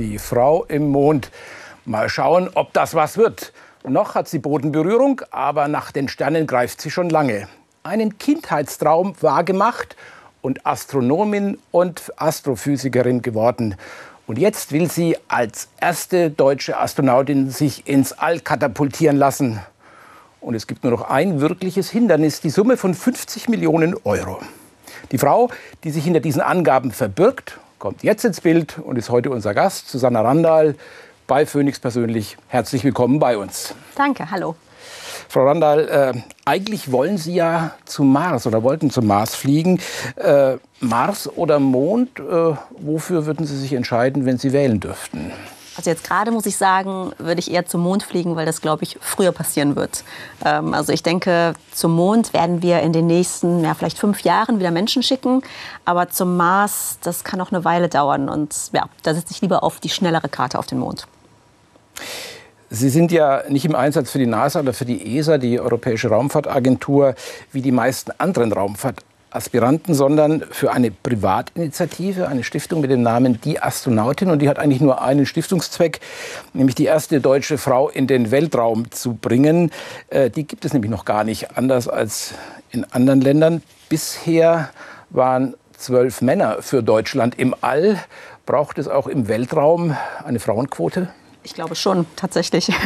Die Frau im Mond. Mal schauen, ob das was wird. Noch hat sie Bodenberührung, aber nach den Sternen greift sie schon lange. Einen Kindheitstraum wahrgemacht und Astronomin und Astrophysikerin geworden. Und jetzt will sie als erste deutsche Astronautin sich ins All katapultieren lassen. Und es gibt nur noch ein wirkliches Hindernis, die Summe von 50 Millionen Euro. Die Frau, die sich hinter diesen Angaben verbirgt kommt jetzt ins Bild und ist heute unser Gast, Susanna Randall, bei Phoenix persönlich. Herzlich willkommen bei uns. Danke, hallo. Frau Randall, äh, eigentlich wollen Sie ja zum Mars oder wollten zum Mars fliegen. Äh, Mars oder Mond, äh, wofür würden Sie sich entscheiden, wenn Sie wählen dürften? Also jetzt gerade muss ich sagen, würde ich eher zum Mond fliegen, weil das, glaube ich, früher passieren wird. Ähm, also ich denke, zum Mond werden wir in den nächsten, ja, vielleicht fünf Jahren wieder Menschen schicken. Aber zum Mars, das kann noch eine Weile dauern. Und ja, da setze ich lieber auf die schnellere Karte auf den Mond. Sie sind ja nicht im Einsatz für die NASA oder für die ESA, die Europäische Raumfahrtagentur, wie die meisten anderen Raumfahrt Aspiranten, sondern für eine Privatinitiative, eine Stiftung mit dem Namen Die Astronautin. Und die hat eigentlich nur einen Stiftungszweck, nämlich die erste deutsche Frau in den Weltraum zu bringen. Äh, die gibt es nämlich noch gar nicht, anders als in anderen Ländern. Bisher waren zwölf Männer für Deutschland im All. Braucht es auch im Weltraum eine Frauenquote? Ich glaube schon, tatsächlich.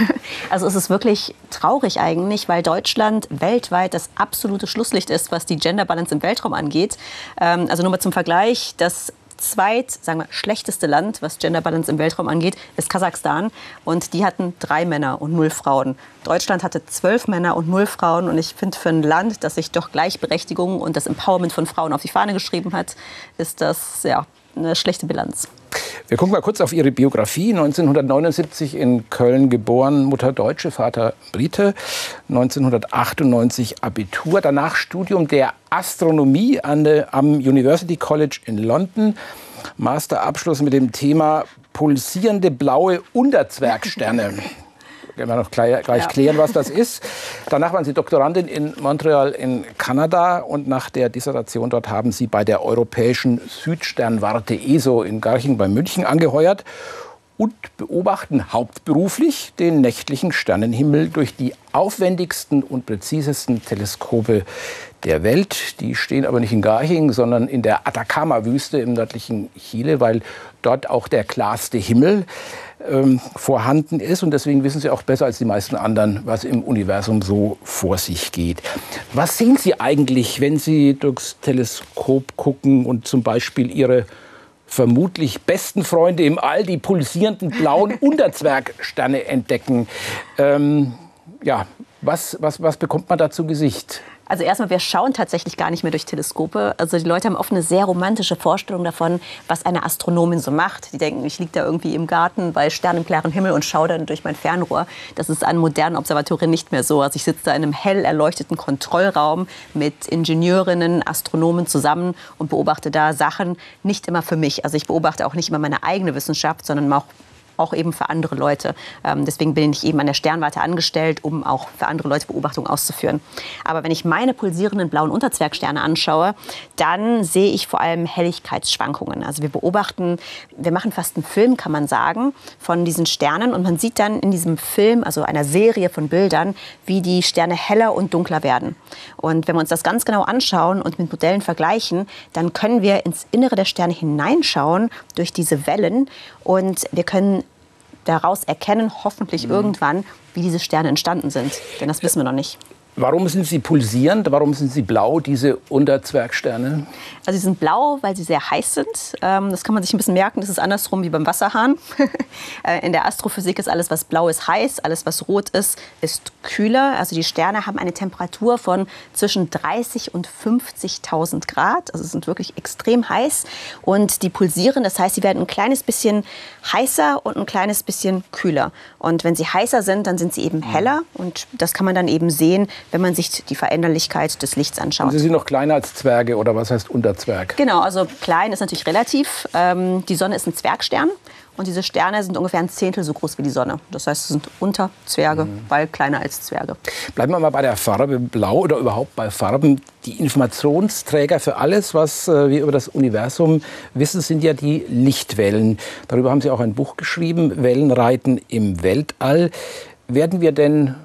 Also es ist wirklich traurig eigentlich, weil Deutschland weltweit das absolute Schlusslicht ist, was die Gender Balance im Weltraum angeht. Ähm, also nur mal zum Vergleich, das zweit, sagen wir, schlechteste Land, was Gender Balance im Weltraum angeht, ist Kasachstan. Und die hatten drei Männer und null Frauen. Deutschland hatte zwölf Männer und null Frauen. Und ich finde, für ein Land, das sich doch Gleichberechtigung und das Empowerment von Frauen auf die Fahne geschrieben hat, ist das ja eine schlechte Bilanz. Wir gucken mal kurz auf Ihre Biografie. 1979 in Köln geboren, Mutter Deutsche, Vater Brite. 1998 Abitur, danach Studium der Astronomie an der, am University College in London. Masterabschluss mit dem Thema pulsierende blaue Unterzwergsterne. Können wir noch gleich, gleich ja. klären, was das ist. Danach waren Sie Doktorandin in Montreal in Kanada und nach der Dissertation dort haben Sie bei der Europäischen Südsternwarte ESO in Garching bei München angeheuert und beobachten hauptberuflich den nächtlichen Sternenhimmel durch die aufwendigsten und präzisesten Teleskope der Welt. Die stehen aber nicht in Garching, sondern in der Atacama-Wüste im nördlichen Chile, weil dort auch der klarste Himmel ähm, vorhanden ist. Und deswegen wissen Sie auch besser als die meisten anderen, was im Universum so vor sich geht. Was sehen Sie eigentlich, wenn Sie durchs Teleskop gucken und zum Beispiel Ihre vermutlich besten Freunde im All, die pulsierenden blauen Unterzwergsterne entdecken? Ähm, ja, was, was, was bekommt man da zu Gesicht? Also erstmal, wir schauen tatsächlich gar nicht mehr durch Teleskope. Also die Leute haben oft eine sehr romantische Vorstellung davon, was eine Astronomin so macht. Die denken, ich liege da irgendwie im Garten bei sternenklaren Himmel und schaue dann durch mein Fernrohr. Das ist an modernen Observatorien nicht mehr so. Also ich sitze da in einem hell erleuchteten Kontrollraum mit Ingenieurinnen, Astronomen zusammen und beobachte da Sachen nicht immer für mich. Also ich beobachte auch nicht immer meine eigene Wissenschaft, sondern auch auch eben für andere Leute. Ähm, deswegen bin ich eben an der Sternwarte angestellt, um auch für andere Leute Beobachtungen auszuführen. Aber wenn ich meine pulsierenden blauen Unterzwergsterne anschaue, dann sehe ich vor allem Helligkeitsschwankungen. Also wir beobachten, wir machen fast einen Film, kann man sagen, von diesen Sternen und man sieht dann in diesem Film, also einer Serie von Bildern, wie die Sterne heller und dunkler werden. Und wenn wir uns das ganz genau anschauen und mit Modellen vergleichen, dann können wir ins Innere der Sterne hineinschauen durch diese Wellen und wir können daraus erkennen, hoffentlich mhm. irgendwann, wie diese Sterne entstanden sind. Denn das wissen wir noch nicht. Warum sind sie pulsierend? Warum sind sie blau, diese Unterzwergsterne? Also sie sind blau, weil sie sehr heiß sind. Ähm, das kann man sich ein bisschen merken. Das ist andersrum wie beim Wasserhahn. Äh, in der Astrophysik ist alles, was blau ist, heiß. Alles, was rot ist, ist kühler. Also die Sterne haben eine Temperatur von zwischen 30 und 50.000 Grad. Also sind wirklich extrem heiß. Und die pulsieren. Das heißt, sie werden ein kleines bisschen heißer und ein kleines bisschen kühler. Und wenn sie heißer sind, dann sind sie eben heller. Und das kann man dann eben sehen, wenn man sich die Veränderlichkeit des Lichts anschaut. Und Sie sind noch kleiner als Zwerge oder was heißt Unterzwerg? Genau, also klein ist natürlich relativ. Ähm, die Sonne ist ein Zwergstern. Und diese Sterne sind ungefähr ein Zehntel so groß wie die Sonne. Das heißt, es sind Unterzwerge, mhm. weil kleiner als Zwerge. Bleiben wir mal bei der Farbe Blau oder überhaupt bei Farben. Die Informationsträger für alles, was äh, wir über das Universum wissen, sind ja die Lichtwellen. Darüber haben Sie auch ein Buch geschrieben, Wellenreiten im Weltall. Werden wir denn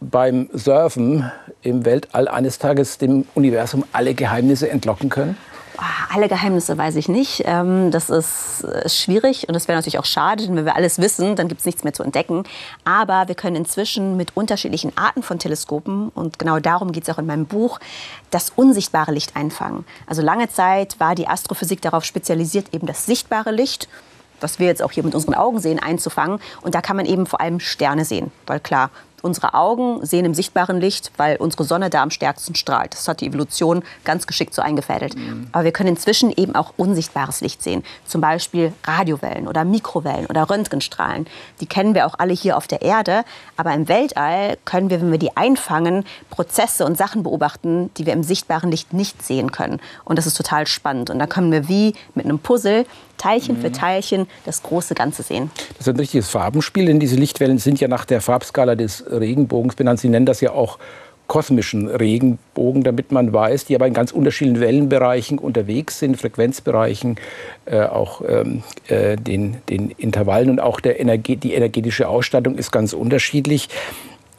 beim Surfen im Weltall eines Tages dem Universum alle Geheimnisse entlocken können? Ah, alle Geheimnisse weiß ich nicht. Ähm, das ist äh, schwierig und das wäre natürlich auch schade, denn wenn wir alles wissen, dann gibt es nichts mehr zu entdecken. Aber wir können inzwischen mit unterschiedlichen Arten von Teleskopen, und genau darum geht es auch in meinem Buch, das unsichtbare Licht einfangen. Also lange Zeit war die Astrophysik darauf spezialisiert, eben das sichtbare Licht was wir jetzt auch hier mit unseren Augen sehen, einzufangen. Und da kann man eben vor allem Sterne sehen. Weil klar, Unsere Augen sehen im sichtbaren Licht, weil unsere Sonne da am stärksten strahlt. Das hat die Evolution ganz geschickt so eingefädelt. Mhm. Aber wir können inzwischen eben auch unsichtbares Licht sehen. Zum Beispiel Radiowellen oder Mikrowellen oder Röntgenstrahlen. Die kennen wir auch alle hier auf der Erde. Aber im Weltall können wir, wenn wir die einfangen, Prozesse und Sachen beobachten, die wir im sichtbaren Licht nicht sehen können. Und das ist total spannend. Und da können wir wie mit einem Puzzle Teilchen mhm. für Teilchen das große Ganze sehen. Das ist ein richtiges Farbenspiel, denn diese Lichtwellen sind ja nach der Farbskala des Regenbogens benannt. Sie nennen das ja auch kosmischen Regenbogen, damit man weiß, die aber in ganz unterschiedlichen Wellenbereichen unterwegs sind, Frequenzbereichen, äh, auch ähm, äh, den, den Intervallen und auch der Energie, die energetische Ausstattung ist ganz unterschiedlich.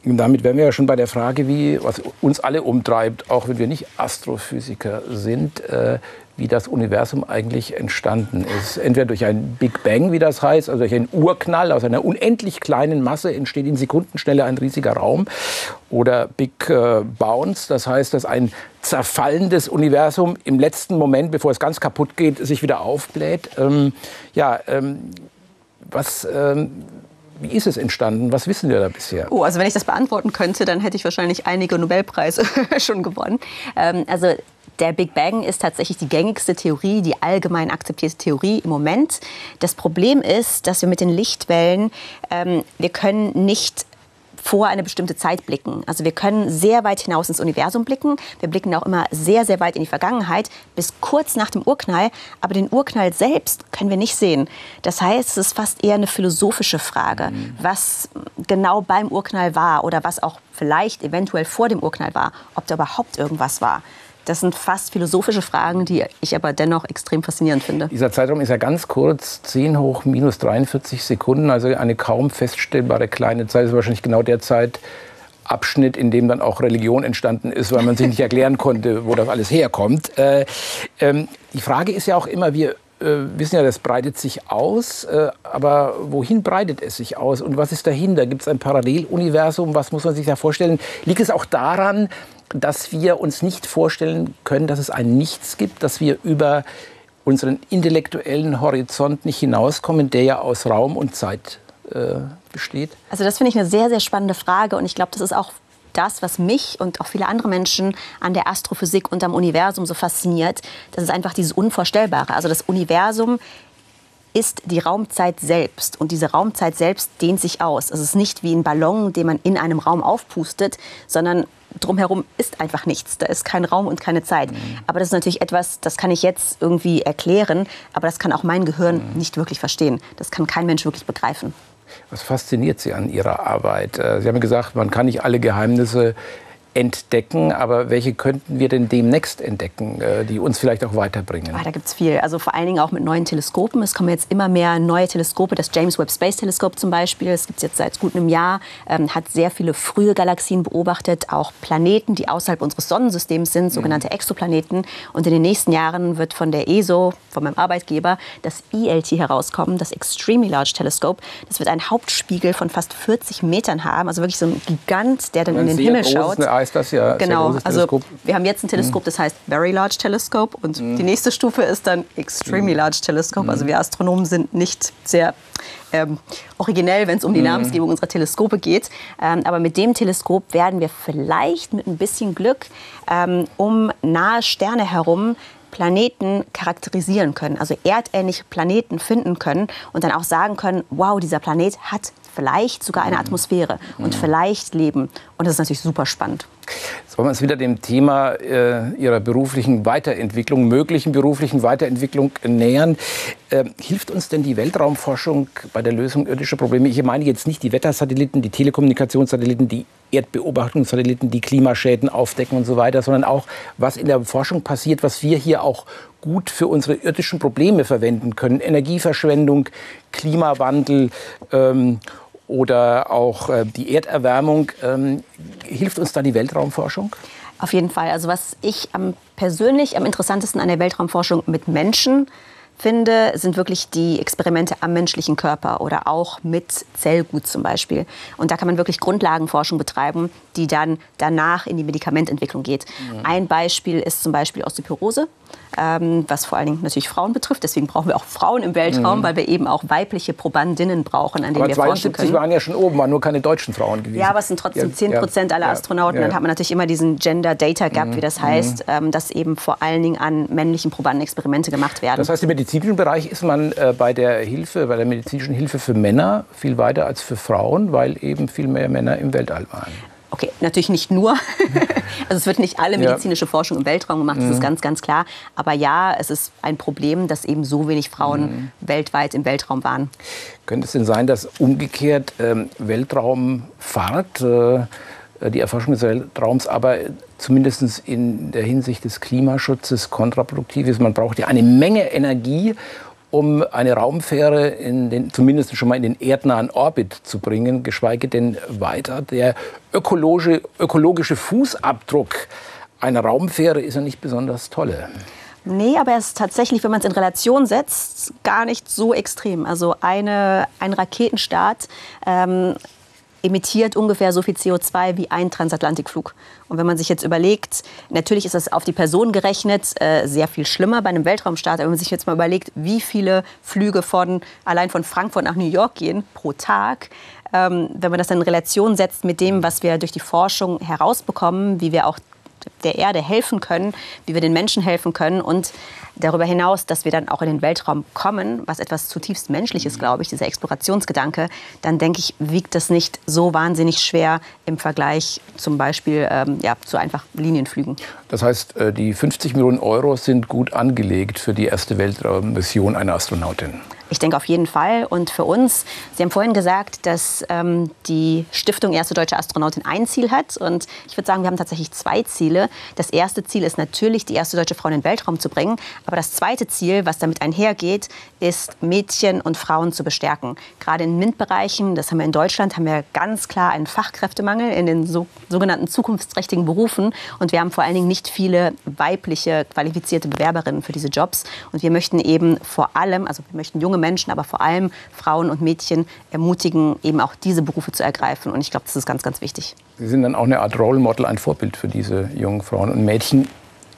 Und damit wären wir ja schon bei der Frage, wie, was uns alle umtreibt, auch wenn wir nicht Astrophysiker sind, äh, wie das Universum eigentlich entstanden ist. Entweder durch ein Big Bang, wie das heißt, also durch einen Urknall aus einer unendlich kleinen Masse entsteht in Sekundenschnelle ein riesiger Raum. Oder Big äh, Bounce, das heißt, dass ein zerfallendes Universum im letzten Moment, bevor es ganz kaputt geht, sich wieder aufbläht. Ähm, ja, ähm, was, ähm, wie ist es entstanden? Was wissen wir da bisher? Oh, also wenn ich das beantworten könnte, dann hätte ich wahrscheinlich einige Nobelpreise schon gewonnen. Ähm, also der Big Bang ist tatsächlich die gängigste Theorie, die allgemein akzeptierte Theorie im Moment. Das Problem ist, dass wir mit den Lichtwellen, ähm, wir können nicht vor eine bestimmte Zeit blicken. Also wir können sehr weit hinaus ins Universum blicken. Wir blicken auch immer sehr, sehr weit in die Vergangenheit, bis kurz nach dem Urknall. Aber den Urknall selbst können wir nicht sehen. Das heißt, es ist fast eher eine philosophische Frage, mhm. was genau beim Urknall war oder was auch vielleicht eventuell vor dem Urknall war, ob da überhaupt irgendwas war. Das sind fast philosophische Fragen, die ich aber dennoch extrem faszinierend finde. Dieser Zeitraum ist ja ganz kurz, 10 hoch minus 43 Sekunden, also eine kaum feststellbare kleine Zeit. Das ist wahrscheinlich genau der Zeitabschnitt, in dem dann auch Religion entstanden ist, weil man sich nicht erklären konnte, wo das alles herkommt. Äh, ähm, die Frage ist ja auch immer, wir äh, wissen ja, das breitet sich aus, äh, aber wohin breitet es sich aus und was ist dahinter? Gibt es ein Paralleluniversum? Was muss man sich da vorstellen? Liegt es auch daran, dass wir uns nicht vorstellen können, dass es ein Nichts gibt, dass wir über unseren intellektuellen Horizont nicht hinauskommen, der ja aus Raum und Zeit äh, besteht? Also das finde ich eine sehr, sehr spannende Frage und ich glaube, das ist auch das, was mich und auch viele andere Menschen an der Astrophysik und am Universum so fasziniert. Das ist einfach dieses Unvorstellbare. Also das Universum ist die Raumzeit selbst. Und diese Raumzeit selbst dehnt sich aus. Es ist nicht wie ein Ballon, den man in einem Raum aufpustet, sondern drumherum ist einfach nichts. Da ist kein Raum und keine Zeit. Mhm. Aber das ist natürlich etwas, das kann ich jetzt irgendwie erklären, aber das kann auch mein Gehirn mhm. nicht wirklich verstehen. Das kann kein Mensch wirklich begreifen. Was fasziniert Sie an Ihrer Arbeit? Äh, Sie haben gesagt, man kann nicht alle Geheimnisse entdecken. Aber welche könnten wir denn demnächst entdecken, äh, die uns vielleicht auch weiterbringen? Ah, da gibt es viel. Also vor allen Dingen auch mit neuen Teleskopen. Es kommen jetzt immer mehr neue Teleskope. Das James Webb Space Teleskop zum Beispiel, das gibt es jetzt seit gut einem Jahr, ähm, hat sehr viele frühe Galaxien beobachtet, auch Planeten, die außerhalb unseres Sonnensystems sind, sogenannte mhm. Exoplaneten. Und in den nächsten Jahren wird von der ESO, von meinem Arbeitgeber, das ELT herauskommen, das Extremely Large Telescope. Das wird einen Hauptspiegel von fast 40 Metern haben, also wirklich so ein Gigant, der dann in den Himmel schaut heißt das ja. Genau, also wir haben jetzt ein Teleskop, mhm. das heißt Very Large Telescope und mhm. die nächste Stufe ist dann Extremely mhm. Large Telescope. Also wir Astronomen sind nicht sehr ähm, originell, wenn es um die Namensgebung unserer Teleskope geht. Ähm, aber mit dem Teleskop werden wir vielleicht mit ein bisschen Glück ähm, um nahe Sterne herum Planeten charakterisieren können, also erdähnliche Planeten finden können und dann auch sagen können, wow, dieser Planet hat vielleicht sogar eine Atmosphäre und vielleicht Leben. Und das ist natürlich super spannend. Jetzt wollen wir uns wieder dem Thema äh, Ihrer beruflichen Weiterentwicklung, möglichen beruflichen Weiterentwicklung nähern. Äh, hilft uns denn die Weltraumforschung bei der Lösung irdischer Probleme? Ich meine jetzt nicht die Wettersatelliten, die Telekommunikationssatelliten, die Erdbeobachtungssatelliten, die Klimaschäden aufdecken und so weiter, sondern auch, was in der Forschung passiert, was wir hier auch gut für unsere irdischen Probleme verwenden können. Energieverschwendung, Klimawandel ähm, oder auch äh, die Erderwärmung. Ähm, hilft uns da die Weltraumforschung? Auf jeden Fall. Also was ich am, persönlich am interessantesten an der Weltraumforschung mit Menschen finde, sind wirklich die Experimente am menschlichen Körper oder auch mit Zellgut zum Beispiel. Und da kann man wirklich Grundlagenforschung betreiben, die dann danach in die Medikamententwicklung geht. Mhm. Ein Beispiel ist zum Beispiel Osteoporose was vor allen Dingen natürlich Frauen betrifft. Deswegen brauchen wir auch Frauen im Weltraum, mhm. weil wir eben auch weibliche Probandinnen brauchen, an denen aber wir 72 forschen können. waren ja schon oben, waren nur keine deutschen Frauen gewesen. Ja, aber es sind trotzdem ja, 10 Prozent ja, aller Astronauten. Ja, Dann hat man natürlich immer diesen Gender Data Gap, mhm. wie das heißt, mhm. ähm, dass eben vor allen Dingen an männlichen Probanden Experimente gemacht werden. Das heißt, im medizinischen Bereich ist man äh, bei der Hilfe, bei der medizinischen Hilfe für Männer viel weiter als für Frauen, weil eben viel mehr Männer im Weltall waren. Okay, natürlich nicht nur. also es wird nicht alle medizinische. Forschung im Weltraum gemacht, das mhm. ist ganz, ganz klar. Aber ja, es ist ein Problem, dass eben so wenig Frauen mhm. weltweit im Weltraum waren. Könnte es denn sein, dass umgekehrt ähm, Weltraumfahrt, äh, die Erforschung des Weltraums, aber zumindest in der Hinsicht des Klimaschutzes kontraproduktiv ist? Man braucht ja eine Menge Energie, um eine Raumfähre in den, zumindest schon mal in den erdnahen Orbit zu bringen, geschweige denn weiter. Der ökologische, ökologische Fußabdruck einer Raumfähre ist ja nicht besonders tolle. Nee, aber er ist tatsächlich, wenn man es in Relation setzt, gar nicht so extrem. Also eine, ein Raketenstart ähm, emittiert ungefähr so viel CO2 wie ein Transatlantikflug. Und wenn man sich jetzt überlegt, natürlich ist das auf die Person gerechnet äh, sehr viel schlimmer bei einem Weltraumstart, aber wenn man sich jetzt mal überlegt, wie viele Flüge von, allein von Frankfurt nach New York gehen pro Tag, ähm, wenn man das dann in Relation setzt mit dem, was wir durch die Forschung herausbekommen, wie wir auch der Erde helfen können, wie wir den Menschen helfen können und darüber hinaus, dass wir dann auch in den Weltraum kommen, was etwas zutiefst Menschliches, glaube ich, dieser Explorationsgedanke, dann denke ich, wiegt das nicht so wahnsinnig schwer im Vergleich zum Beispiel ähm, ja, zu einfach Linienflügen. Das heißt, äh, die 50 Millionen Euro sind gut angelegt für die erste Weltraummission einer Astronautin. Ich denke auf jeden Fall. Und für uns, Sie haben vorhin gesagt, dass ähm, die Stiftung Erste Deutsche Astronautin ein Ziel hat. Und ich würde sagen, wir haben tatsächlich zwei Ziele. Das erste Ziel ist natürlich, die erste deutsche Frau in den Weltraum zu bringen. Aber das zweite Ziel, was damit einhergeht, ist, Mädchen und Frauen zu bestärken. Gerade in MINT-Bereichen, das haben wir in Deutschland, haben wir ganz klar einen Fachkräftemangel in den so, sogenannten zukunftsträchtigen Berufen. Und wir haben vor allen Dingen nicht viele weibliche, qualifizierte Bewerberinnen für diese Jobs. Und wir möchten eben vor allem, also wir möchten junge junge Menschen, aber vor allem Frauen und Mädchen ermutigen, eben auch diese Berufe zu ergreifen. Und ich glaube, das ist ganz, ganz wichtig. Sie sind dann auch eine Art Role Model, ein Vorbild für diese jungen Frauen und Mädchen,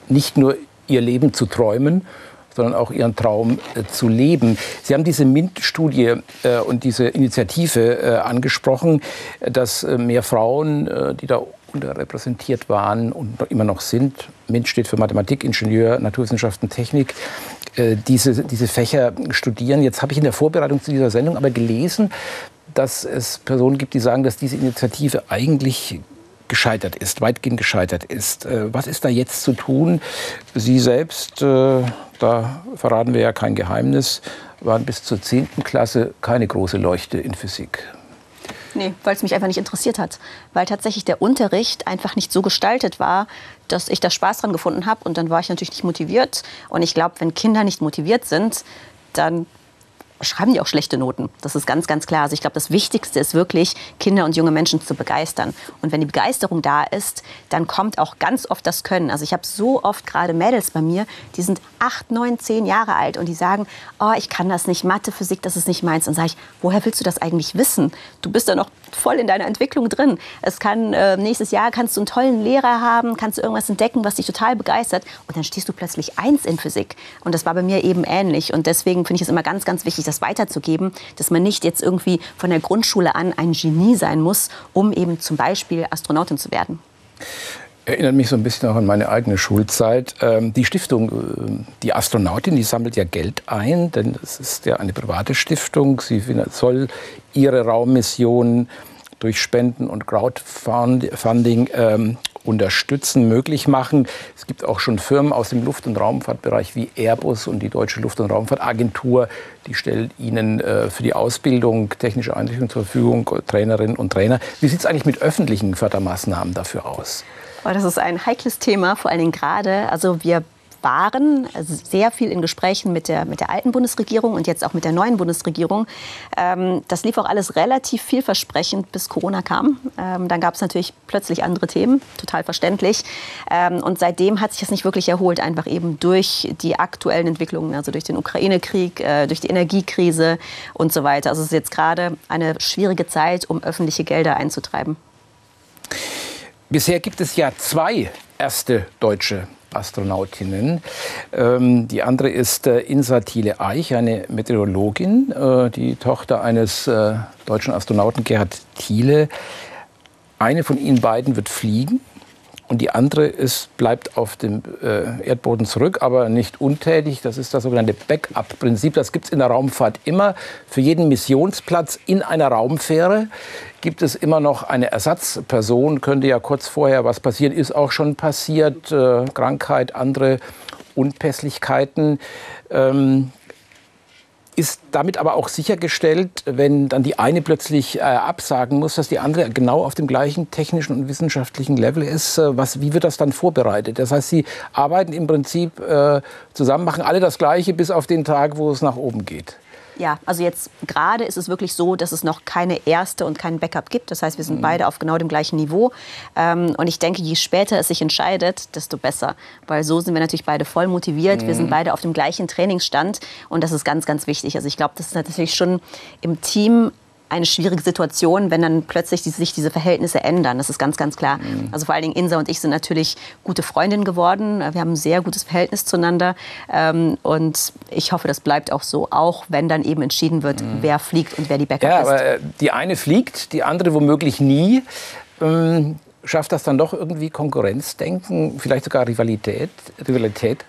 nicht nur ihr Leben zu träumen, sondern auch ihren Traum äh, zu leben. Sie haben diese MINT-Studie äh, und diese Initiative äh, angesprochen, dass äh, mehr Frauen, äh, die da unterrepräsentiert waren und immer noch sind, MINT steht für Mathematik, Ingenieur, Naturwissenschaften, Technik, diese, diese Fächer studieren. Jetzt habe ich in der Vorbereitung zu dieser Sendung aber gelesen, dass es Personen gibt, die sagen, dass diese Initiative eigentlich gescheitert ist, weitgehend gescheitert ist. Äh, was ist da jetzt zu tun? Sie selbst, äh, da verraten wir ja kein Geheimnis, waren bis zur 10. Klasse keine große Leuchte in Physik. Nee, weil es mich einfach nicht interessiert hat. Weil tatsächlich der Unterricht einfach nicht so gestaltet war, dass ich da Spaß dran gefunden habe. Und dann war ich natürlich nicht motiviert. Und ich glaube, wenn Kinder nicht motiviert sind, dann schreiben die auch schlechte Noten. Das ist ganz, ganz klar. Also ich glaube, das Wichtigste ist wirklich, Kinder und junge Menschen zu begeistern. Und wenn die Begeisterung da ist, dann kommt auch ganz oft das Können. Also ich habe so oft gerade Mädels bei mir, die sind acht, neun, zehn Jahre alt und die sagen, oh, ich kann das nicht, Mathe, Physik, das ist nicht meins. Und sage ich, woher willst du das eigentlich wissen? Du bist da noch voll in deiner Entwicklung drin. Es kann äh, nächstes Jahr kannst du einen tollen Lehrer haben, kannst du irgendwas entdecken, was dich total begeistert und dann stehst du plötzlich eins in Physik. Und das war bei mir eben ähnlich. Und deswegen finde ich es immer ganz, ganz wichtig, das weiterzugeben, dass man nicht jetzt irgendwie von der Grundschule an ein Genie sein muss, um eben zum Beispiel Astronautin zu werden. Erinnert mich so ein bisschen auch an meine eigene Schulzeit. Ähm, die Stiftung, äh, die Astronautin, die sammelt ja Geld ein, denn es ist ja eine private Stiftung. Sie soll ihre Raummission durch Spenden und Crowdfunding ähm, unterstützen, möglich machen. Es gibt auch schon Firmen aus dem Luft- und Raumfahrtbereich wie Airbus und die Deutsche Luft- und Raumfahrtagentur, die stellen Ihnen äh, für die Ausbildung technische Einrichtungen zur Verfügung, Trainerinnen und Trainer. Wie sieht es eigentlich mit öffentlichen Fördermaßnahmen dafür aus? Oh, das ist ein heikles Thema, vor allen Dingen gerade. Also wir waren sehr viel in Gesprächen mit der, mit der alten Bundesregierung und jetzt auch mit der neuen Bundesregierung. Ähm, das lief auch alles relativ vielversprechend, bis Corona kam. Ähm, dann gab es natürlich plötzlich andere Themen, total verständlich. Ähm, und seitdem hat sich das nicht wirklich erholt, einfach eben durch die aktuellen Entwicklungen, also durch den Ukraine-Krieg, äh, durch die Energiekrise und so weiter. Also es ist jetzt gerade eine schwierige Zeit, um öffentliche Gelder einzutreiben. Bisher gibt es ja zwei erste deutsche Astronautinnen. Ähm, die andere ist äh, Insa Thiele-Eich, eine Meteorologin, äh, die Tochter eines äh, deutschen Astronauten Gerhard Thiele. Eine von ihnen beiden wird fliegen und die andere ist, bleibt auf dem äh, Erdboden zurück, aber nicht untätig. Das ist das sogenannte Backup-Prinzip. Das gibt es in der Raumfahrt immer. Für jeden Missionsplatz in einer Raumfähre gibt es immer noch eine Ersatzperson. Könnte ja kurz vorher was passieren, ist auch schon passiert. Äh, Krankheit, andere Unpässlichkeiten. Ähm, ist damit aber auch sichergestellt, wenn dann die eine plötzlich äh, absagen muss, dass die andere genau auf dem gleichen technischen und wissenschaftlichen Level ist. Äh, was, wie wird das dann vorbereitet? Das heißt, Sie arbeiten im Prinzip äh, zusammen, machen alle das Gleiche bis auf den Tag, wo es nach oben geht. Ja, also jetzt gerade ist es wirklich so, dass es noch keine erste und kein Backup gibt. Das heißt, wir sind mhm. beide auf genau dem gleichen Niveau. Ähm, und ich denke, je später es sich entscheidet, desto besser. Weil so sind wir natürlich beide voll motiviert. Mhm. Wir sind mhm. beide auf dem gleichen Trainingsstand. Und das ist ganz, ganz wichtig. Also ich glaube, das ist natürlich schon im Team eine schwierige Situation, wenn dann plötzlich die, sich diese Verhältnisse ändern. Das ist ganz, ganz klar. Mhm. Also vor allen Dingen Insa und ich sind natürlich gute Freundinnen geworden. Wir haben ein sehr gutes Verhältnis zueinander. Ähm, und ich hoffe, das bleibt auch so, auch wenn dann eben entschieden wird, mhm. wer fliegt und wer die Backup ja, ist. Aber äh, die eine fliegt, die andere womöglich nie. Ähm, schafft das dann doch irgendwie Konkurrenzdenken, vielleicht sogar Rivalität? Rivalität?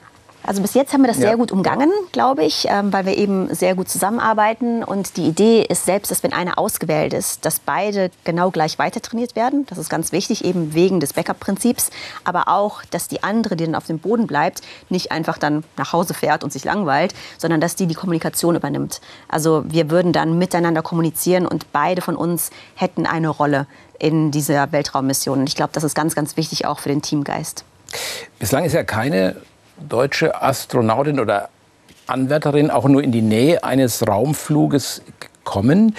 Also bis jetzt haben wir das ja. sehr gut umgangen, glaube ich, ähm, weil wir eben sehr gut zusammenarbeiten. Und die Idee ist selbst, dass wenn einer ausgewählt ist, dass beide genau gleich weiter trainiert werden. Das ist ganz wichtig, eben wegen des Backup-Prinzips. Aber auch, dass die andere, die dann auf dem Boden bleibt, nicht einfach dann nach Hause fährt und sich langweilt, sondern dass die die Kommunikation übernimmt. Also wir würden dann miteinander kommunizieren und beide von uns hätten eine Rolle in dieser Weltraummission. Und ich glaube, das ist ganz, ganz wichtig auch für den Teamgeist. Bislang ist ja keine deutsche Astronautin oder Anwärterin auch nur in die Nähe eines Raumfluges gekommen.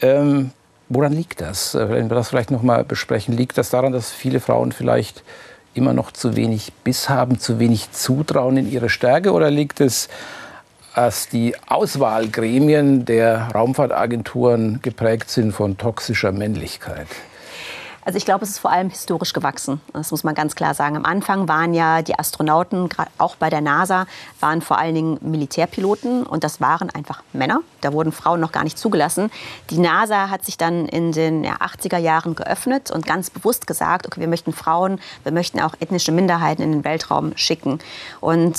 Ähm, woran liegt das? Äh, wenn wir das vielleicht noch mal besprechen, liegt das daran, dass viele Frauen vielleicht immer noch zu wenig Biss haben, zu wenig Zutrauen in ihre Stärke? Oder liegt es, dass die Auswahlgremien der Raumfahrtagenturen geprägt sind von toxischer Männlichkeit? Also ich glaube, es ist vor allem historisch gewachsen. Das muss man ganz klar sagen. Am Anfang waren ja die Astronauten, auch bei der NASA, waren vor allen Dingen Militärpiloten und das waren einfach Männer. Da wurden Frauen noch gar nicht zugelassen. Die NASA hat sich dann in den ja, 80er Jahren geöffnet und ganz bewusst gesagt, okay, wir möchten Frauen, wir möchten auch ethnische Minderheiten in den Weltraum schicken. Und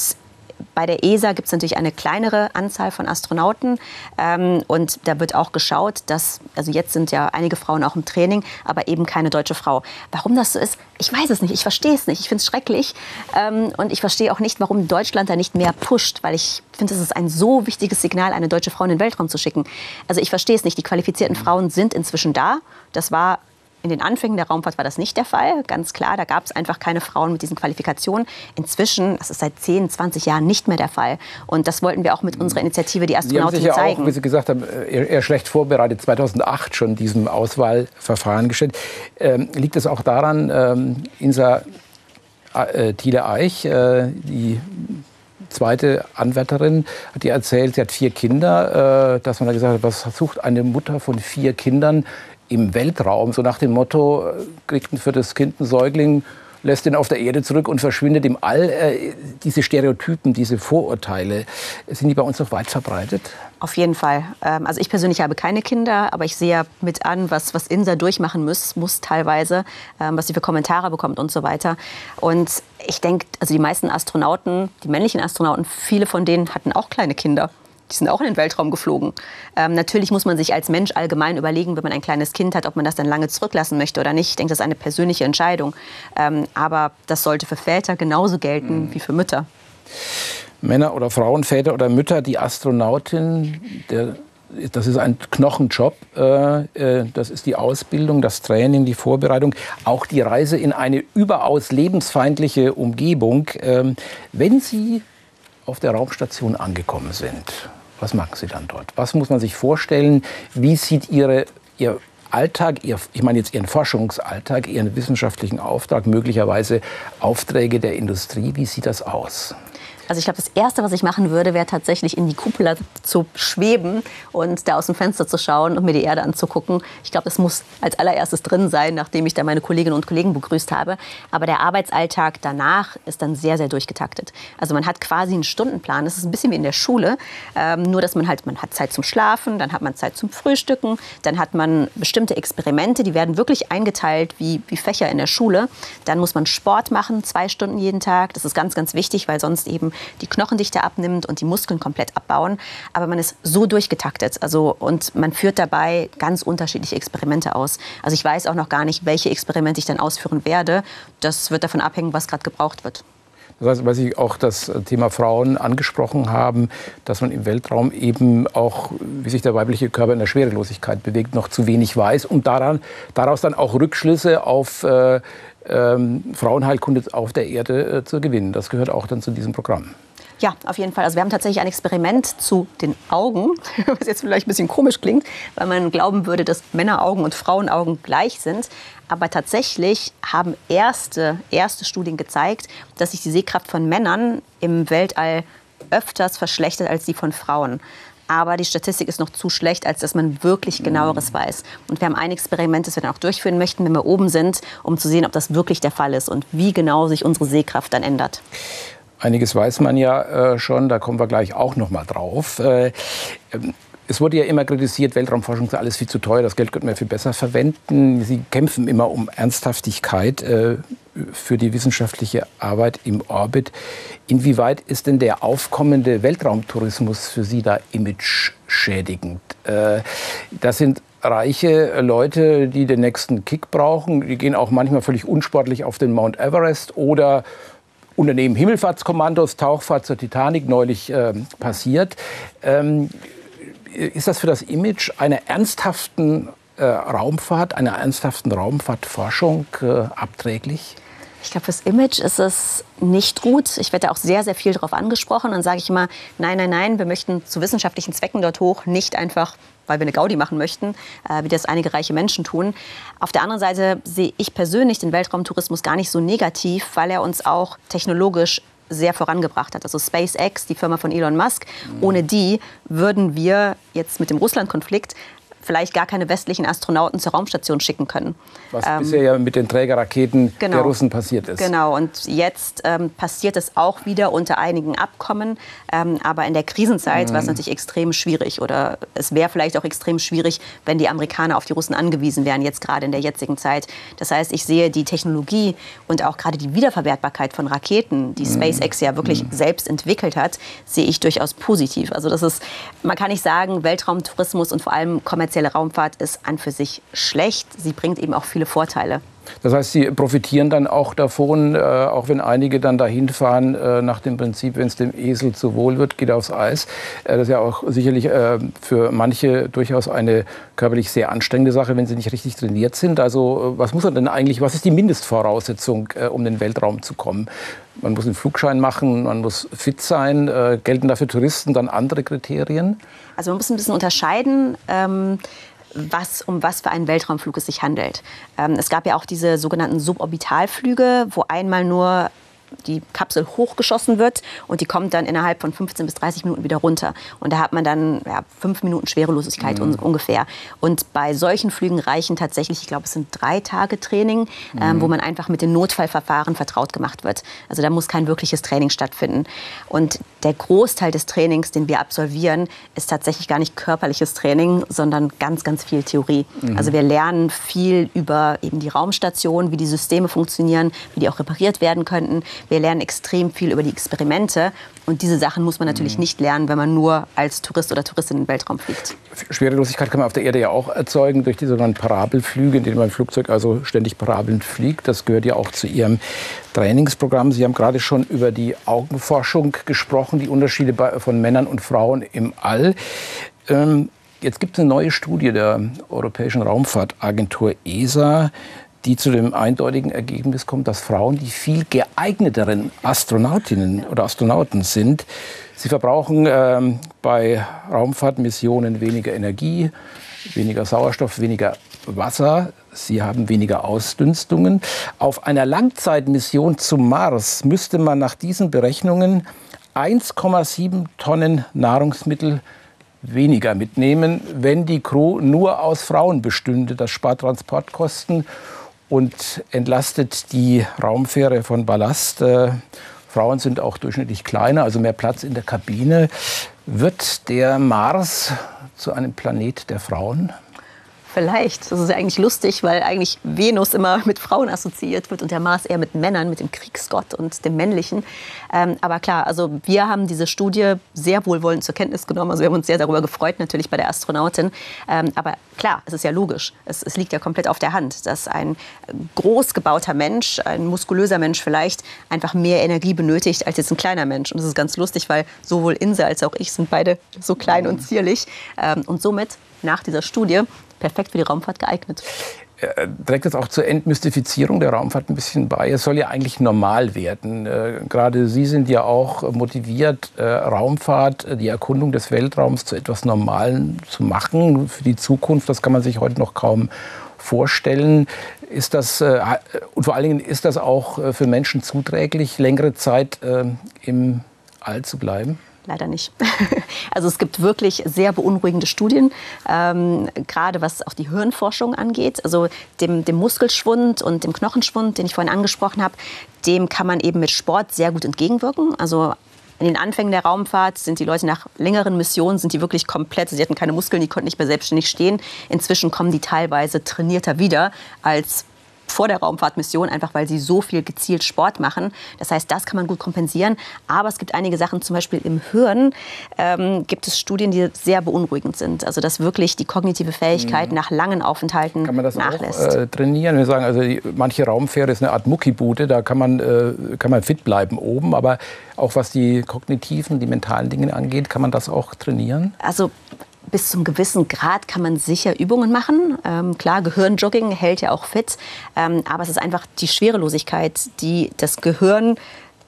bei der ESA gibt es natürlich eine kleinere Anzahl von Astronauten. Ähm, und da wird auch geschaut, dass, also jetzt sind ja einige Frauen auch im Training, aber eben keine deutsche Frau. Warum das so ist, ich weiß es nicht. Ich verstehe es nicht. Ich finde es schrecklich. Ähm, und ich verstehe auch nicht, warum Deutschland da nicht mehr pusht, weil ich finde, es ist ein so wichtiges Signal, eine deutsche Frau in den Weltraum zu schicken. Also ich verstehe es nicht. Die qualifizierten Frauen sind inzwischen da. Das war in den Anfängen der Raumfahrt war das nicht der Fall, ganz klar. Da gab es einfach keine Frauen mit diesen Qualifikationen. Inzwischen, das ist seit 10, 20 Jahren nicht mehr der Fall. Und das wollten wir auch mit unserer Initiative Die Astronauten Sie haben sich ja zeigen. Auch, wie Sie gesagt haben, eher schlecht vorbereitet, 2008 schon diesem Auswahlverfahren gestellt. Ähm, liegt es auch daran, ähm, Insa äh, Thiele Eich, äh, die zweite Anwärterin, hat ihr erzählt, sie hat vier Kinder, äh, dass man da gesagt hat, was sucht eine Mutter von vier Kindern im Weltraum, so nach dem Motto, äh, kriegt für das Kind einen Säugling, lässt ihn auf der Erde zurück und verschwindet im All. Äh, diese Stereotypen, diese Vorurteile, sind die bei uns noch weit verbreitet? Auf jeden Fall. Ähm, also ich persönlich habe keine Kinder, aber ich sehe ja mit an, was, was Insa durchmachen muss, muss teilweise, ähm, was sie für Kommentare bekommt und so weiter. Und ich denke, also die meisten Astronauten, die männlichen Astronauten, viele von denen hatten auch kleine Kinder. Die sind auch in den Weltraum geflogen. Ähm, natürlich muss man sich als Mensch allgemein überlegen, wenn man ein kleines Kind hat, ob man das dann lange zurücklassen möchte oder nicht. Ich denke, das ist eine persönliche Entscheidung. Ähm, aber das sollte für Väter genauso gelten mhm. wie für Mütter. Männer oder Frauen, Väter oder Mütter, die Astronautin, der das ist ein Knochenjob. Äh, äh, das ist die Ausbildung, das Training, die Vorbereitung, auch die Reise in eine überaus lebensfeindliche Umgebung. Ähm, wenn Sie auf der Raumstation angekommen sind, was machen Sie dann dort? Was muss man sich vorstellen? Wie sieht Ihre, Ihr Alltag, Ihr, ich meine jetzt Ihren Forschungsalltag, Ihren wissenschaftlichen Auftrag, möglicherweise Aufträge der Industrie, wie sieht das aus? Also ich glaube, das Erste, was ich machen würde, wäre tatsächlich in die Kuppel zu schweben und da aus dem Fenster zu schauen und mir die Erde anzugucken. Ich glaube, das muss als allererstes drin sein, nachdem ich da meine Kolleginnen und Kollegen begrüßt habe. Aber der Arbeitsalltag danach ist dann sehr, sehr durchgetaktet. Also man hat quasi einen Stundenplan. Das ist ein bisschen wie in der Schule, ähm, nur dass man halt, man hat Zeit zum Schlafen, dann hat man Zeit zum Frühstücken, dann hat man bestimmte Experimente, die werden wirklich eingeteilt wie, wie Fächer in der Schule. Dann muss man Sport machen, zwei Stunden jeden Tag. Das ist ganz, ganz wichtig, weil sonst eben die Knochendichte abnimmt und die Muskeln komplett abbauen. Aber man ist so durchgetaktet. Also, und man führt dabei ganz unterschiedliche Experimente aus. Also ich weiß auch noch gar nicht, welche Experimente ich dann ausführen werde. Das wird davon abhängen, was gerade gebraucht wird. Das heißt, weil Sie auch das Thema Frauen angesprochen haben, dass man im Weltraum eben auch, wie sich der weibliche Körper in der Schwerelosigkeit bewegt, noch zu wenig weiß und daran, daraus dann auch Rückschlüsse auf äh, ähm, Frauenheilkunde auf der Erde äh, zu gewinnen. Das gehört auch dann zu diesem Programm. Ja, auf jeden Fall. Also wir haben tatsächlich ein Experiment zu den Augen, was jetzt vielleicht ein bisschen komisch klingt, weil man glauben würde, dass Männeraugen und Frauenaugen gleich sind. Aber tatsächlich haben erste, erste Studien gezeigt, dass sich die Sehkraft von Männern im Weltall öfters verschlechtert als die von Frauen. Aber die Statistik ist noch zu schlecht, als dass man wirklich genaueres weiß. Und wir haben ein Experiment, das wir dann auch durchführen möchten, wenn wir oben sind, um zu sehen, ob das wirklich der Fall ist und wie genau sich unsere Sehkraft dann ändert. Einiges weiß man ja äh, schon, da kommen wir gleich auch noch mal drauf. Äh, ähm, es wurde ja immer kritisiert, Weltraumforschung ist alles viel zu teuer, das Geld könnte man viel besser verwenden. Sie kämpfen immer um Ernsthaftigkeit äh, für die wissenschaftliche Arbeit im Orbit. Inwieweit ist denn der aufkommende Weltraumtourismus für Sie da image-schädigend? Äh, das sind reiche Leute, die den nächsten Kick brauchen. Die gehen auch manchmal völlig unsportlich auf den Mount Everest oder Unternehmen Himmelfahrtskommandos, Tauchfahrt zur Titanic neulich äh, passiert. Ähm, ist das für das Image einer ernsthaften äh, Raumfahrt, einer ernsthaften Raumfahrtforschung äh, abträglich? Ich glaube, fürs Image ist es nicht gut. Ich werde auch sehr, sehr viel darauf angesprochen. Dann sage ich immer, nein, nein, nein, wir möchten zu wissenschaftlichen Zwecken dort hoch, nicht einfach, weil wir eine Gaudi machen möchten, äh, wie das einige reiche Menschen tun. Auf der anderen Seite sehe ich persönlich den Weltraumtourismus gar nicht so negativ, weil er uns auch technologisch sehr vorangebracht hat. Also SpaceX, die Firma von Elon Musk, ohne die würden wir jetzt mit dem Russland-Konflikt vielleicht gar keine westlichen Astronauten zur Raumstation schicken können. Was ähm, bisher ja mit den Trägerraketen genau, der Russen passiert ist. Genau, und jetzt ähm, passiert es auch wieder unter einigen Abkommen. Ähm, aber in der Krisenzeit mhm. war es natürlich extrem schwierig. Oder es wäre vielleicht auch extrem schwierig, wenn die Amerikaner auf die Russen angewiesen wären, jetzt gerade in der jetzigen Zeit. Das heißt, ich sehe die Technologie und auch gerade die Wiederverwertbarkeit von Raketen, die mhm. SpaceX ja wirklich mhm. selbst entwickelt hat, sehe ich durchaus positiv. Also das ist, man kann nicht sagen, Weltraumtourismus und vor allem kommerzielle kommerzielle Raumfahrt ist an für sich schlecht. Sie bringt eben auch viele Vorteile. Das heißt, Sie profitieren dann auch davon, äh, auch wenn einige dann dahin fahren, äh, nach dem Prinzip, wenn es dem Esel zu wohl wird, geht aufs Eis. Äh, das ist ja auch sicherlich äh, für manche durchaus eine körperlich sehr anstrengende Sache, wenn sie nicht richtig trainiert sind. Also äh, was muss man denn eigentlich, was ist die Mindestvoraussetzung, äh, um in den Weltraum zu kommen? Man muss einen Flugschein machen, man muss fit sein. gelten dafür Touristen dann andere Kriterien? Also man muss ein bisschen unterscheiden. Ähm was, um was für einen Weltraumflug es sich handelt. Ähm, es gab ja auch diese sogenannten Suborbitalflüge, wo einmal nur die Kapsel hochgeschossen wird und die kommt dann innerhalb von 15 bis 30 Minuten wieder runter. Und da hat man dann ja, fünf Minuten Schwerelosigkeit mhm. ungefähr. Und bei solchen Flügen reichen tatsächlich, ich glaube, es sind drei Tage Training, ähm, mhm. ähm, wo man einfach mit den Notfallverfahren vertraut gemacht wird. Also da muss kein wirkliches Training stattfinden. Und der Großteil des Trainings, den wir absolvieren, ist tatsächlich gar nicht körperliches Training, sondern ganz, ganz viel Theorie. Mhm. Also wir lernen viel über eben die Raumstation, wie die Systeme funktionieren, wie die auch repariert werden könnten. Wir lernen extrem viel über die Experimente. Und diese Sachen muss man natürlich mhm. nicht lernen, wenn man nur als Tourist oder Touristin in den Weltraum fliegt. Schwerelosigkeit kann man auf der Erde ja auch erzeugen durch die sogenannten Parabelflüge, in denen man im Flugzeug also ständig parabelnd fliegt. Das gehört ja auch zu Ihrem Trainingsprogramm. Sie haben gerade schon über die Augenforschung gesprochen, die Unterschiede von Männern und Frauen im All. Ähm, jetzt gibt es eine neue Studie der Europäischen Raumfahrtagentur ESA, die zu dem eindeutigen Ergebnis kommt, dass Frauen die viel geeigneteren Astronautinnen oder Astronauten sind. Sie verbrauchen ähm, bei Raumfahrtmissionen weniger Energie, weniger Sauerstoff, weniger Wasser. Sie haben weniger Ausdünstungen. Auf einer Langzeitmission zum Mars müsste man nach diesen Berechnungen 1,7 Tonnen Nahrungsmittel weniger mitnehmen, wenn die Crew nur aus Frauen bestünde. Das spart Transportkosten und entlastet die Raumfähre von Ballast. Äh, Frauen sind auch durchschnittlich kleiner, also mehr Platz in der Kabine. Wird der Mars zu einem Planet der Frauen? Vielleicht. Das ist ja eigentlich lustig, weil eigentlich Venus immer mit Frauen assoziiert wird und der Mars eher mit Männern, mit dem Kriegsgott und dem Männlichen. Ähm, aber klar, also wir haben diese Studie sehr wohlwollend zur Kenntnis genommen. Also wir haben uns sehr darüber gefreut, natürlich bei der Astronautin. Ähm, aber klar, es ist ja logisch. Es, es liegt ja komplett auf der Hand, dass ein groß gebauter Mensch, ein muskulöser Mensch vielleicht, einfach mehr Energie benötigt als jetzt ein kleiner Mensch. Und das ist ganz lustig, weil sowohl Inse als auch ich sind beide so klein und zierlich. Ähm, und somit nach dieser Studie perfekt für die Raumfahrt geeignet. Äh, trägt das auch zur Entmystifizierung der Raumfahrt ein bisschen bei? Es soll ja eigentlich normal werden. Äh, gerade Sie sind ja auch motiviert, äh, Raumfahrt, die Erkundung des Weltraums zu etwas Normalem zu machen für die Zukunft. Das kann man sich heute noch kaum vorstellen. Ist das, und vor allen Dingen ist das auch für Menschen zuträglich, längere Zeit im All zu bleiben? Leider nicht. Also es gibt wirklich sehr beunruhigende Studien, ähm, gerade was auch die Hirnforschung angeht. Also dem, dem Muskelschwund und dem Knochenschwund, den ich vorhin angesprochen habe, dem kann man eben mit Sport sehr gut entgegenwirken. Also in den Anfängen der Raumfahrt sind die Leute nach längeren Missionen sind die wirklich komplett, sie hatten keine Muskeln, die konnten nicht mehr selbstständig stehen. Inzwischen kommen die teilweise trainierter wieder als vor der Raumfahrtmission, einfach weil sie so viel gezielt Sport machen. Das heißt, das kann man gut kompensieren. Aber es gibt einige Sachen, zum Beispiel im Hirn ähm, gibt es Studien, die sehr beunruhigend sind. Also dass wirklich die kognitive Fähigkeit mhm. nach langen Aufenthalten kann man das nachlässt. Auch, äh, trainieren? Wir sagen, also die, manche Raumfähre ist eine Art Muckibude, da kann man, äh, kann man fit bleiben oben, aber auch was die kognitiven, die mentalen Dinge angeht, kann man das auch trainieren? Also bis zum gewissen Grad kann man sicher Übungen machen. Ähm, klar, Gehirnjogging hält ja auch fit, ähm, aber es ist einfach die Schwerelosigkeit, die das Gehirn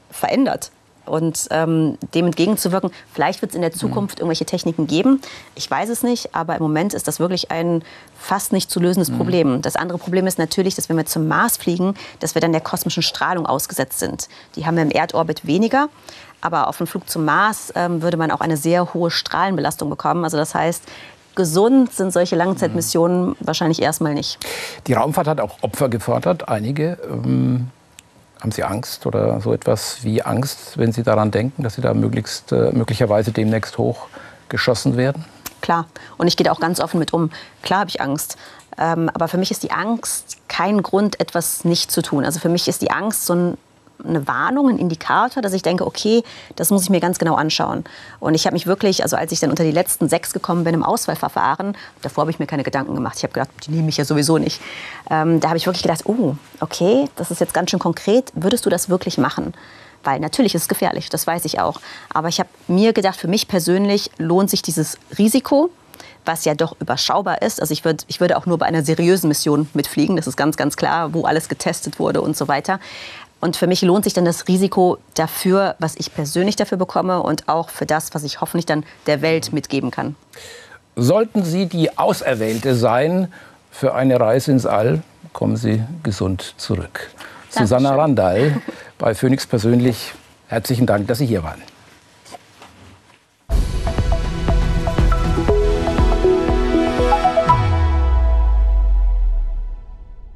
verändert. Und ähm, dem entgegenzuwirken, vielleicht wird es in der Zukunft mhm. irgendwelche Techniken geben. Ich weiß es nicht, aber im Moment ist das wirklich ein fast nicht zu lösendes mhm. Problem. Das andere Problem ist natürlich, dass wenn wir zum Mars fliegen, dass wir dann der kosmischen Strahlung ausgesetzt sind. Die haben wir im Erdorbit weniger. Aber auf dem Flug zum Mars ähm, würde man auch eine sehr hohe Strahlenbelastung bekommen. Also das heißt, gesund sind solche Langzeitmissionen mhm. wahrscheinlich erstmal nicht. Die Raumfahrt hat auch Opfer gefordert, einige. Ähm, haben Sie Angst oder so etwas wie Angst, wenn Sie daran denken, dass Sie da möglichst, äh, möglicherweise demnächst hochgeschossen werden? Klar. Und ich gehe da auch ganz offen mit um. Klar habe ich Angst. Ähm, aber für mich ist die Angst kein Grund, etwas nicht zu tun. Also für mich ist die Angst so ein eine Warnung, ein Indikator, dass ich denke, okay, das muss ich mir ganz genau anschauen. Und ich habe mich wirklich, also als ich dann unter die letzten sechs gekommen bin im Auswahlverfahren, davor habe ich mir keine Gedanken gemacht. Ich habe gedacht, die nehme ich ja sowieso nicht. Ähm, da habe ich wirklich gedacht, oh, okay, das ist jetzt ganz schön konkret. Würdest du das wirklich machen? Weil natürlich ist es gefährlich, das weiß ich auch. Aber ich habe mir gedacht, für mich persönlich lohnt sich dieses Risiko, was ja doch überschaubar ist. Also ich, würd, ich würde auch nur bei einer seriösen Mission mitfliegen, das ist ganz, ganz klar, wo alles getestet wurde und so weiter. Und für mich lohnt sich dann das Risiko dafür, was ich persönlich dafür bekomme und auch für das, was ich hoffentlich dann der Welt mitgeben kann. Sollten Sie die Auserwählte sein für eine Reise ins All, kommen Sie gesund zurück. Dankeschön. Susanna Randall bei Phoenix persönlich, herzlichen Dank, dass Sie hier waren.